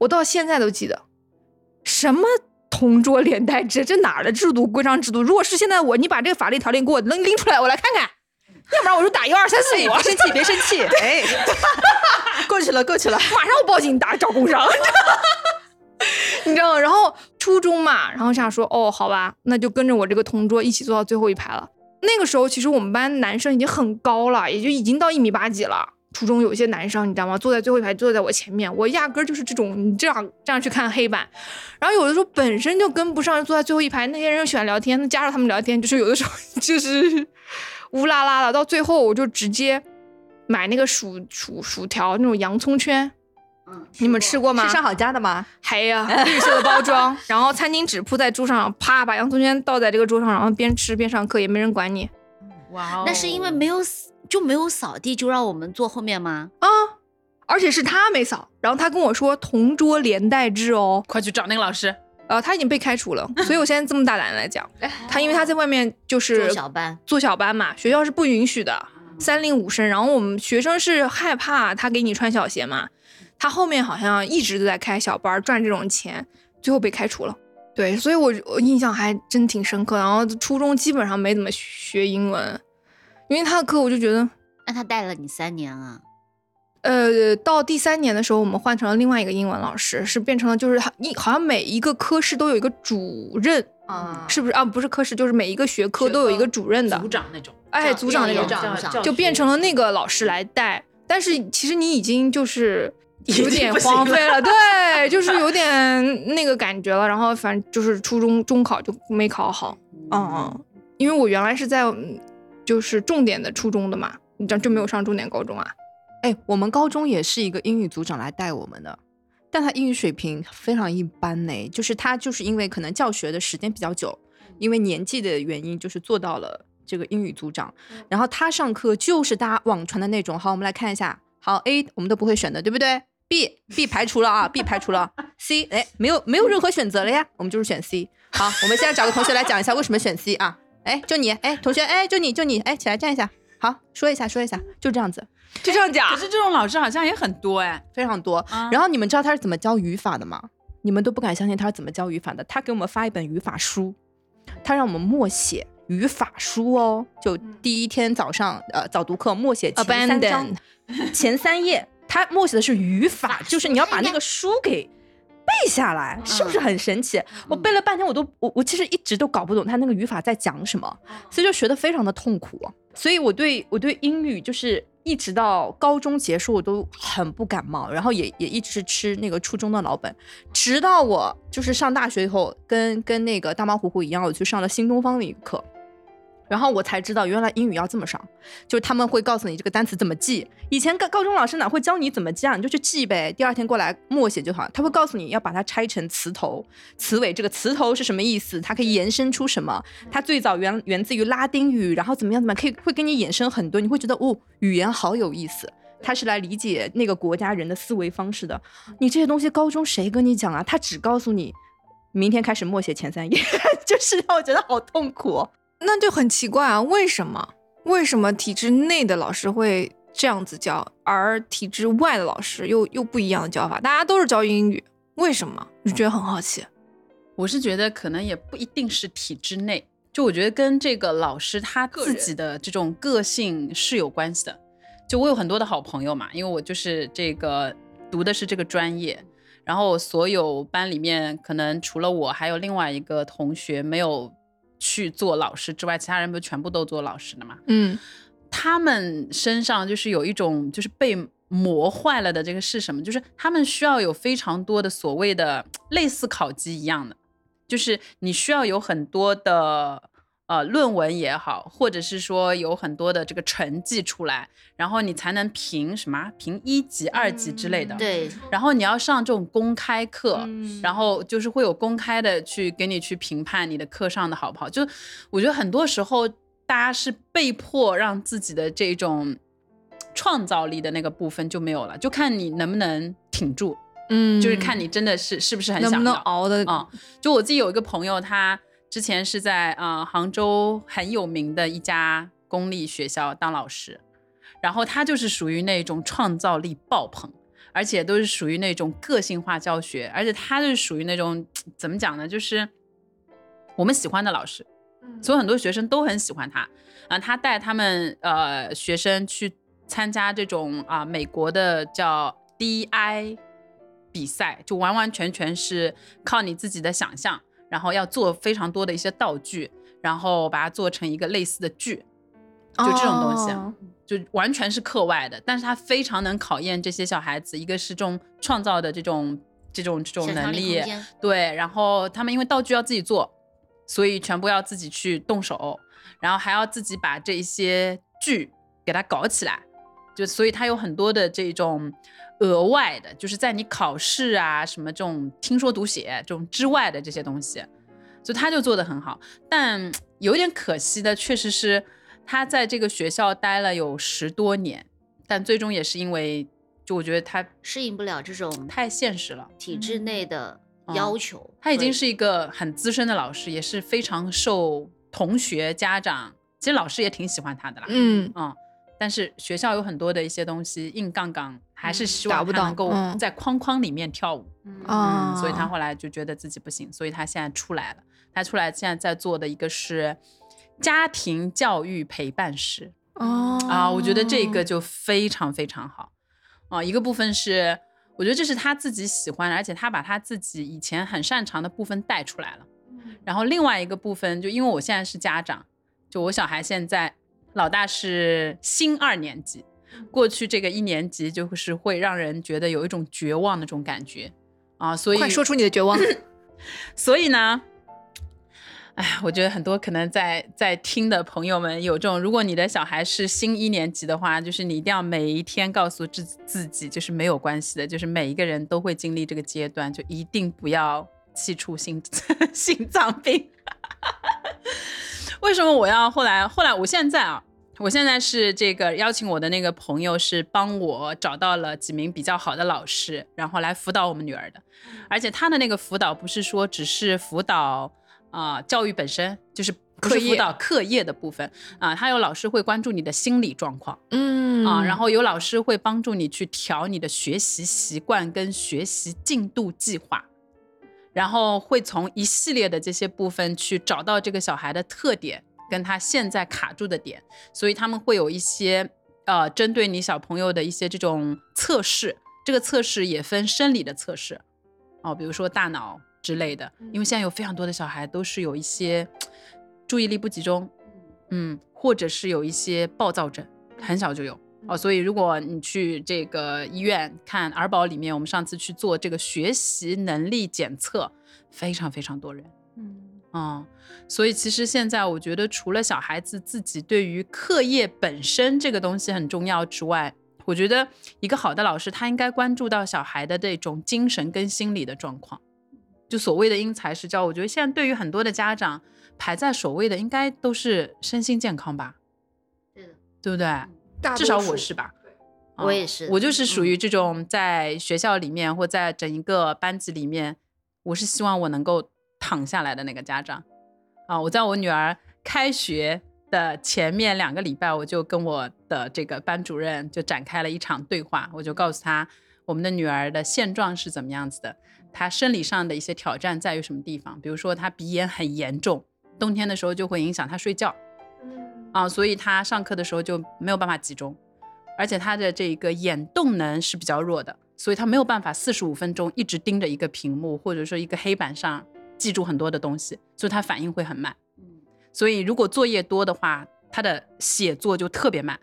我到现在都记得，什么同桌连带制，这哪儿的制度规章制度？如果是现在我，你把这个法律条例给我能拎出来，我来看看，要不然我就打幺二三四五，别生气，别生气，哎，过去了，过去了。马上我报警打找工伤，你知道吗？然后初中嘛，然后想说，哦，好吧，那就跟着我这个同桌一起坐到最后一排了。那个时候，其实我们班男生已经很高了，也就已经到一米八几了。初中有一些男生，你知道吗？坐在最后一排，坐在我前面，我压根儿就是这种，你这样这样去看黑板。然后有的时候本身就跟不上，坐在最后一排，那些人又喜欢聊天，那加上他们聊天，就是有的时候 就是乌拉拉的。到最后，我就直接买那个薯薯薯条那种洋葱圈，嗯，你们吃过吗？是上好佳的吗？还呀，绿色的包装，然后餐巾纸铺在桌上，啪把洋葱圈倒在这个桌上，然后边吃边上课，也没人管你哇哦，那是因为没有就没有扫地，就让我们坐后面吗？啊。而且是他没扫，然后他跟我说同桌连带制哦，快去找那个老师。呃，他已经被开除了，所以我现在这么大胆来讲，他因为他在外面就是做小班做小班嘛，学校是不允许的，三令五申，然后我们学生是害怕他给你穿小鞋嘛，他后面好像一直都在开小班赚这种钱，最后被开除了。对，所以我我印象还真挺深刻。然后初中基本上没怎么学英文，因为他的课我就觉得，那他带了你三年啊？呃，到第三年的时候，我们换成了另外一个英文老师，是变成了就是一好像每一个科室都有一个主任，啊是不是啊？不是科室，就是每一个学科都有一个主任的，组长那种，哎，组长那种就变成了那个老师来带，但是其实你已经就是有点荒废了，对，就是有 点那个感觉了。然后反正就是初中中考就没考好，嗯嗯，因为我原来是在嗯就是重点的初中的嘛，你这样就没有上重点高中啊。哎，我们高中也是一个英语组长来带我们的，但他英语水平非常一般呢。就是他就是因为可能教学的时间比较久，因为年纪的原因，就是做到了这个英语组长。然后他上课就是大家网传的那种。好，我们来看一下。好，A 我们都不会选的，对不对？B B 排除了啊，B 排除了。C 哎，没有没有任何选择了呀，我们就是选 C。好，我们现在找个同学来讲一下为什么选 C 啊？哎，就你，哎，同学，哎，就你就你，哎，起来站一下。好，说一下说一下，就这样子。就这样讲可，是这种老师好像也很多哎。非常多。啊然后你们知道他是怎么教语法的吗？你们都不敢相信他是怎么教语法的。他给我们发一本语法书，他让我们默写语法书哦。就第一天早上，呃，早读课默写前三章 Abandon 前三页，他默写的是语法，就是你要把那个书给背下来，是不是很神奇？我背了半天，我都我我其实一直都搞不懂他那个语法在讲什么，所以就学的非常的痛苦。所以我对我对英语就是一直到高中结束我都很不感冒，然后也也一直是吃那个初中的老本，直到我就是上大学以后，跟跟那个大猫虎虎一样，我去上了新东方的一个课。然后我才知道，原来英语要这么上，就是他们会告诉你这个单词怎么记。以前高高中老师哪会教你怎么记啊？你就去记呗，第二天过来默写就好。他会告诉你要把它拆成词头、词尾，这个词头是什么意思？它可以延伸出什么？它最早源源自于拉丁语，然后怎么样怎么样，可以会给你衍生很多，你会觉得哦，语言好有意思。他是来理解那个国家人的思维方式的。你这些东西高中谁跟你讲啊？他只告诉你明天开始默写前三页，就是让我觉得好痛苦。那就很奇怪啊，为什么？为什么体制内的老师会这样子教，而体制外的老师又又不一样的教法？大家都是教英语，为什么？就觉得很好奇。我是觉得可能也不一定是体制内，就我觉得跟这个老师他自己的这种个性是有关系的。就我有很多的好朋友嘛，因为我就是这个读的是这个专业，然后所有班里面可能除了我，还有另外一个同学没有。去做老师之外，其他人不全部都做老师的嘛？嗯，他们身上就是有一种就是被磨坏了的这个是什么？就是他们需要有非常多的所谓的类似考级一样的，就是你需要有很多的。呃，论文也好，或者是说有很多的这个成绩出来，然后你才能评什么评一级、二级之类的。对。然后你要上这种公开课，然后就是会有公开的去给你去评判你的课上的好不好。就我觉得很多时候大家是被迫让自己的这种创造力的那个部分就没有了，就看你能不能挺住。嗯。就是看你真的是是不是很想能熬的啊。就我自己有一个朋友，他。之前是在啊杭州很有名的一家公立学校当老师，然后他就是属于那种创造力爆棚，而且都是属于那种个性化教学，而且他就是属于那种怎么讲呢？就是我们喜欢的老师，所以很多学生都很喜欢他啊。他带他们呃学生去参加这种啊美国的叫 DI 比赛，就完完全全是靠你自己的想象。然后要做非常多的一些道具，然后把它做成一个类似的剧，就这种东西，就完全是课外的。但是它非常能考验这些小孩子，一个是这种创造的这种这种这种能力，对。然后他们因为道具要自己做，所以全部要自己去动手，然后还要自己把这些剧给它搞起来，就所以它有很多的这种。额外的，就是在你考试啊什么这种听说读写这种之外的这些东西，就他就做的很好。但 有点可惜的，确实是他在这个学校待了有十多年，但最终也是因为，就我觉得他适应不了这种太现实了体制内的要求。他已经是一个很资深的老师，也是非常受同学家长，其实老师也挺喜欢他的啦。嗯嗯。但是学校有很多的一些东西硬杠杠，还是希望他能够在框框里面跳舞，嗯，所以他后来就觉得自己不行，所以他现在出来了。他出来现在在做的一个是家庭教育陪伴师，哦啊，我觉得这个就非常非常好啊。一个部分是我觉得这是他自己喜欢，而且他把他自己以前很擅长的部分带出来了。然后另外一个部分，就因为我现在是家长，就我小孩现在。老大是新二年级，过去这个一年级就是会让人觉得有一种绝望的这种感觉啊，所以快说出你的绝望。所以呢，哎，我觉得很多可能在在听的朋友们有这种，如果你的小孩是新一年级的话，就是你一定要每一天告诉自自己，就是没有关系的，就是每一个人都会经历这个阶段，就一定不要气出心 心脏病。为什么我要后来？后来我现在啊，我现在是这个邀请我的那个朋友是帮我找到了几名比较好的老师，然后来辅导我们女儿的。而且他的那个辅导不是说只是辅导啊教育本身，就是辅导课业的部分啊。他有老师会关注你的心理状况，嗯啊，然后有老师会帮助你去调你的学习习惯跟学习进度计划。然后会从一系列的这些部分去找到这个小孩的特点，跟他现在卡住的点，所以他们会有一些呃，针对你小朋友的一些这种测试。这个测试也分生理的测试，哦，比如说大脑之类的，因为现在有非常多的小孩都是有一些注意力不集中，嗯，或者是有一些暴躁症，很小就有。哦，所以如果你去这个医院看儿保里面，我们上次去做这个学习能力检测，非常非常多人。嗯嗯，所以其实现在我觉得，除了小孩子自己对于课业本身这个东西很重要之外，我觉得一个好的老师他应该关注到小孩的这种精神跟心理的状况。就所谓的因材施教，我觉得现在对于很多的家长排在首位的，应该都是身心健康吧，对的，对不对？大至少我是吧。我也是我就是属嗯于这种在学校里面或在整一个班级里面，我是希望我能够躺下来的那个家长啊。我在我女儿开学的前面两个礼拜，我就跟我的这个班主任就展开了一场对话，我就告诉他我们的女儿的现状是怎么样子的，她生理上的一些挑战在于什么地方，比如说她鼻炎很严重，冬天的时候就会影响她睡觉。啊，所以她上课的时候就没有办法集中，而且他的这个眼动能是比较弱的，所以他没有办法四十五分钟一直盯着一个屏幕或者说一个黑板上记住很多的东西，所以他反应会很慢。嗯所以如果作业多的话，他的写作就特别慢。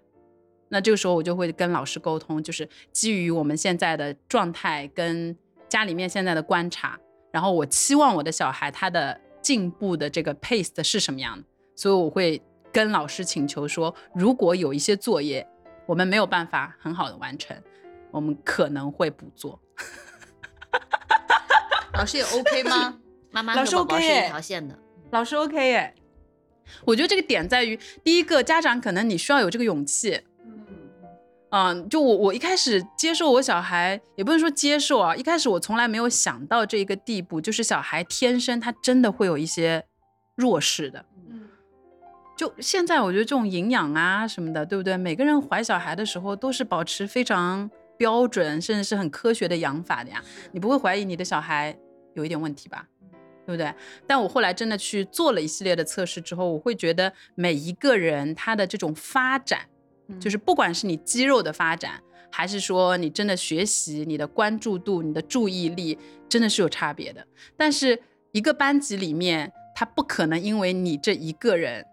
那这个时候我就会跟老师沟通，就是基于我们现在的状态跟家里面现在的观察，然后我期望我的小孩他的进步的这个 pace 是什么样的，所以我会跟老师请求说，如果有一些作业我们没有办法很好的完成，我们可能会补做。老师也 OK 吗？妈妈老师 OK 一条线的，老师 OK 耶，我觉得这个点在于，第一个家长可能你需要有这个勇气，嗯，就我我一开始接受我小孩，也不能说接受啊，一开始我从来没有想到这一个地步，就是小孩天生他真的会有一些弱势的。嗯就现在我觉得这种营养啊什么的，对不对？每个人怀小孩的时候都是保持非常标准，甚至是很科学的养法的呀。你不会怀疑你的小孩有一点问题吧？对不对？但我后来真的去做了一系列的测试之后，我会觉得每一个人他的这种发展，就是不管是你肌肉的发展，还是说你真的学习、你的关注度、你的注意力，真的是有差别的。但是一个班级里面，他不可能因为你这一个人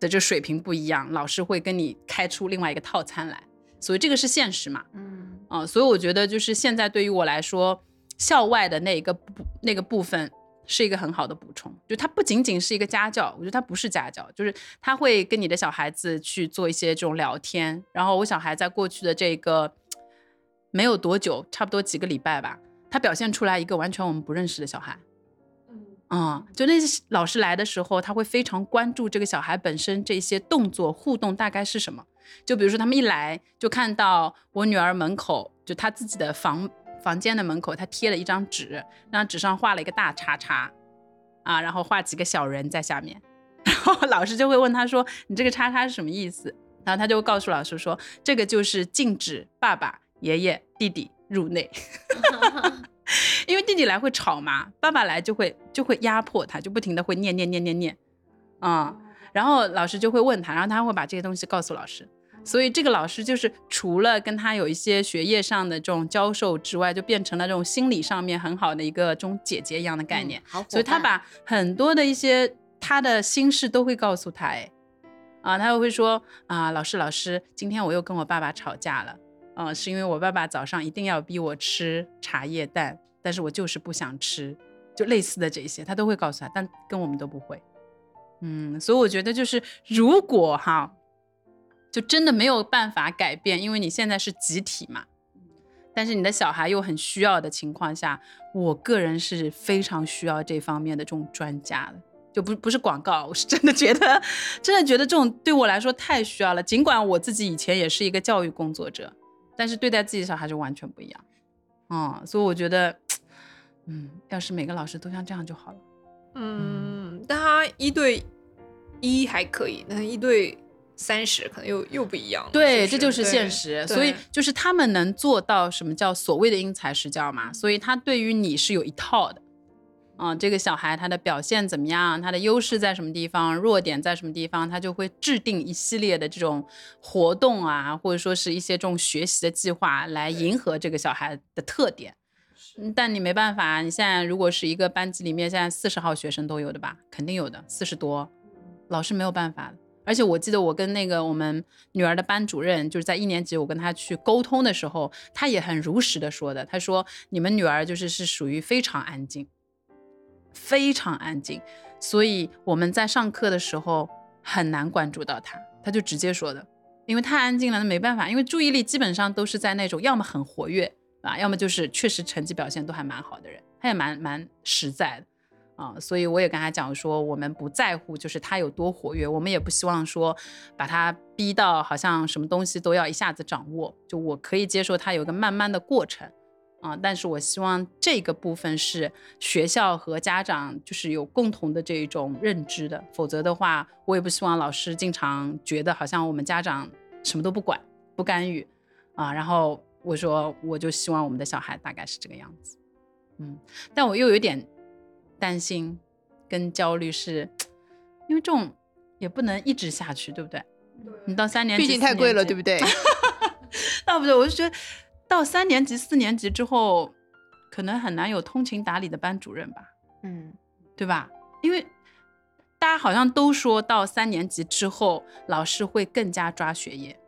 的这水平不一样，老师会跟你开出另外一个套餐来，所以这个是现实嘛。嗯啊、所以我觉得就是现在对于我来说，校外的那一个部那个部分是一个很好的补充，就它不仅仅是一个家教，我觉得它不是家教，就是他会跟你的小孩子去做一些这种聊天。然后我小孩在过去的这个没有多久，差不多几个礼拜吧，他表现出来一个完全我们不认识的小孩。嗯，就那些老师来的时候，他会非常关注这个小孩本身这些动作互动大概是什么。就比如说他们一来就看到我女儿门口，就她自己的房房间的门口，他贴了一张纸，那张纸上画了一个大叉叉，啊，然后画几个小人在下面，然后老师就会问他说：“你这个叉叉是什么意思？”然后他就告诉老师说：“这个就是禁止爸爸、爷爷、弟弟入内。”因为弟弟来会吵嘛，爸爸来就会就会压迫他，就不停的会念念念念念，啊、然后老师就会问他，然后他会把这些东西告诉老师。所以这个老师就是除了跟他有一些学业上的这种教授之外，就变成了这种心理上面很好的一个这种姐姐一样的概念。嗯好，所以他把很多的一些他的心事都会告诉他，哎，啊，他又会说啊，老师老师，今天我又跟我爸爸吵架了，嗯、是因为我爸爸早上一定要逼我吃茶叶蛋，但是我就是不想吃，就类似的这些，他都会告诉他，但跟我们都不会，嗯，所以我觉得就是如果哈，就真的没有办法改变，因为你现在是集体嘛。但是你的小孩又很需要的情况下，我个人是非常需要这方面的这种专家的，就不不是广告，我是真的觉得，真的觉得这种对我来说太需要了。尽管我自己以前也是一个教育工作者，但是对待自己的小孩就完全不一样。嗯，所以我觉得，嗯，要是每个老师都像这样就好了。嗯，但他一对一还可以，但一对三十可能又又不一样了。对，不这就是现实。所以就是他们能做到什么叫所谓的因材施教嘛？所以他对于你是有一套的。嗯，这个小孩他的表现怎么样？他的优势在什么地方？弱点在什么地方？他就会制定一系列的这种活动啊，或者说是一些这种学习的计划来迎合这个小孩的特点。嗯但你没办法，你现在如果是一个班级里面现在四十号学生都有的吧，肯定有的，四十多，老师没有办法的。而且我记得我跟那个我们女儿的班主任，就是在一年级我跟她去沟通的时候，她也很如实的说的，她说你们女儿就是是属于非常安静，非常安静，所以我们在上课的时候很难关注到她，她就直接说的，因为太安静了，那没办法，因为注意力基本上都是在那种要么很活跃啊，要么就是确实成绩表现都还蛮好的人，她也蛮蛮实在的。啊，所以我也跟他讲说，我们不在乎就是他有多活跃，我们也不希望说把他逼到好像什么东西都要一下子掌握。就我可以接受他有个慢慢的过程，啊，但是我希望这个部分是学校和家长就是有共同的这种认知的，否则的话，我也不希望老师经常觉得好像我们家长什么都不管、不干预，啊，然后我说我就希望我们的小孩大概是这个样子，嗯，但我又有点。担心跟焦虑是，因为这种也不能一直下去，对不对？你到三年级，毕竟太贵了，对不不对？那不对，我就觉得到三年级、四年级之后，可能很难有通情达理的班主任吧，嗯，对吧？因为大家好像都说到三年级之后，老师会更加抓学业，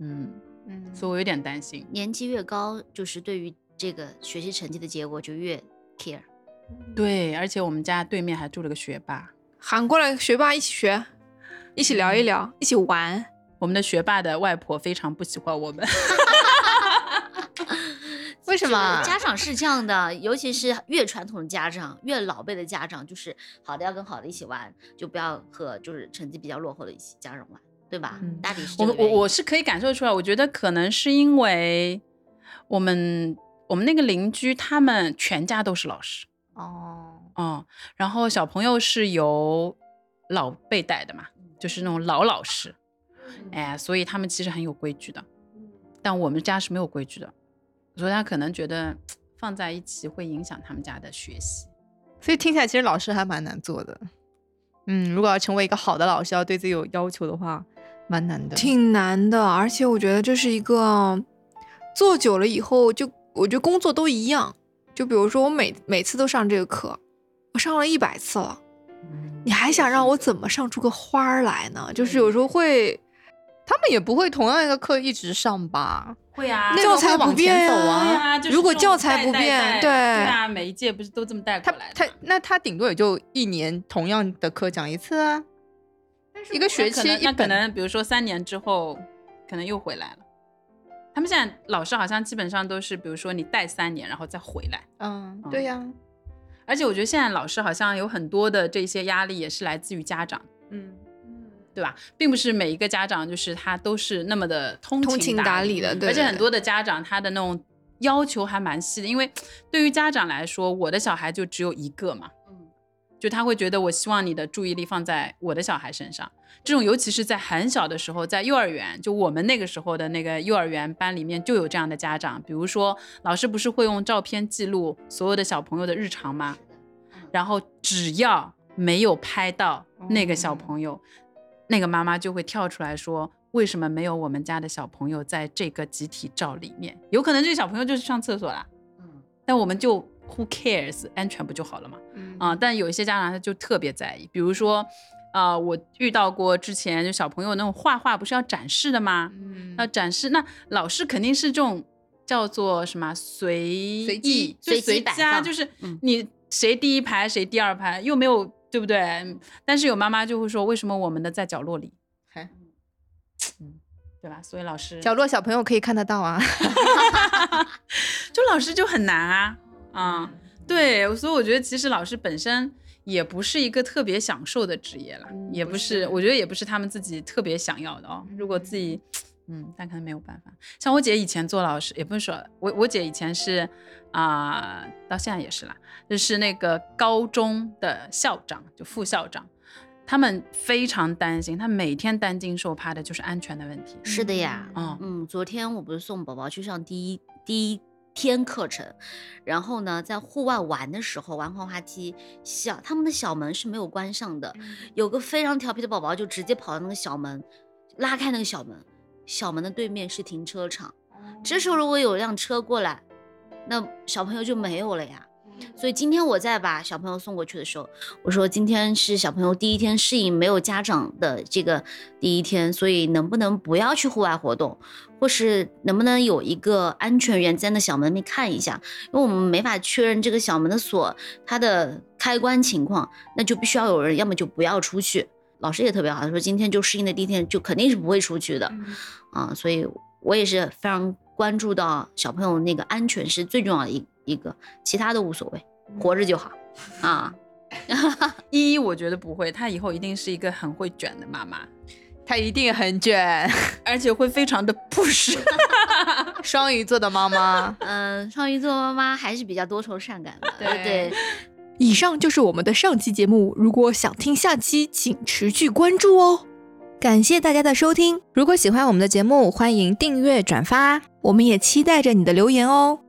嗯嗯，所以我有点担心。年级越高，就是对于这个学习成绩的结果就越 care。对，而且我们家对面还住了个学霸，喊过来学霸一起学，一起聊一聊，一起玩。我们的学霸的外婆非常不喜欢我们。为什么？家长是这样的，尤其是越传统的家长，越老辈的家长，就是好的要跟好的一起玩，就不要和就是成绩比较落后的一起家长玩，对吧？嗯大抵是我我我是可以感受出来，我觉得可能是因为我们我们那个邻居他们全家都是老师，哦，嗯，然后小朋友是由老辈带的嘛，就是那种老老师，哎，所以他们其实很有规矩的，但我们家是没有规矩的，所以他可能觉得放在一起会影响他们家的学习。所以听起来其实老师还蛮难做的。嗯，如果要成为一个好的老师，要对自己有要求的话，蛮难的。挺难的，而且我觉得这是一个做久了以后就，我觉得工作都一样。就比如说我每每次都上这个课，我上了一百次了，你还想让我怎么上出个花儿来呢？就是有时候会，他们也不会同样一个课一直上吧？会啊那教材往不变啊如果教材不变对带对啊，每一届不是都这么带过他来的吗？他那他顶多也就一年同样的课讲一次啊，一个学那可能那可期一本。能比如说三年之后，可能又回来了。他们现在老师好像基本上都是，比如说你带三年，然后再回来。嗯，对呀、而且我觉得现在老师好像有很多的这些压力也是来自于家长，嗯嗯，对吧？并不是每一个家长就是他都是那么的通通情达达理的对而且很多的家长他的那种要求还蛮细的，因为对于家长来说，我的小孩就只有一个嘛，嗯就他会觉得我希望你的注意力放在我的小孩身上。这种尤其是在很小的时候，在幼儿园，就我们那个时候的那个幼儿园班里面就有这样的家长，比如说老师不是会用照片记录所有的小朋友的日常吗？然后只要没有拍到那个小朋友，那个妈妈就会跳出来说。为什么没有我们家的小朋友在这个集体照里面？有可能这个小朋友就是上厕所了，嗯但我们就 who cares，安全不就好了嘛？嗯啊、但有一些家长他就特别在意，比如说，啊，我遇到过之前就小朋友那种画画不是要展示的吗？嗯要展示，那老师肯定是这种叫做什么随随意随机随机啊，摆就是嗯你谁第一排谁第二排又没有对不对？但是有妈妈就会说，为什么我们的在角落里？还嗯，对吧？所以老师角落小朋友可以看得到啊。就老师就很难啊，啊、对，所以我觉得其实老师本身也不是一个特别享受的职业啦，嗯也不不是是，我觉得也不是他们自己特别想要的哦。如果自己，嗯，但可能没有办法。像我姐以前做老师，也不是说我我姐以前是啊、到现在也是啦，就是那个高中的校长，就副校长。他们非常担心，他每天担惊受怕的就是安全的问题。是的呀，嗯嗯，昨天我不是送宝宝去上第一第一天课程，然后呢，在户外玩的时候玩滑滑梯，小他们的小门是没有关上的，有个非常调皮的宝宝就直接跑到那个小门，拉开那个小门，小门的对面是停车场，这时候如果有辆车过来，那小朋友就没有了呀。所以今天我在把小朋友送过去的时候，我说今天是小朋友第一天适应没有家长的这个第一天，所以能不能不要去户外活动，或是能不能有一个安全员在那小门里看一下，因为我们没法确认这个小门的锁它的开关情况，那就必须要有人，要么就不要出去。老师也特别好，他说今天就适应的第一天，就肯定是不会出去的啊，所以我也是非常关注到小朋友那个安全是最重要的一一个，其他都无所谓，活着就好啊。依依我觉得不会，她以后一定是一个很会卷的妈妈，她一定很卷。而且会非常的 push。双鱼座的妈妈，嗯，双鱼座妈妈还是比较多愁善感的，对对。以上就是我们的上期节目，如果想听下期，请持续关注哦。感谢大家的收听，如果喜欢我们的节目，欢迎订阅转发，我们也期待着你的留言哦。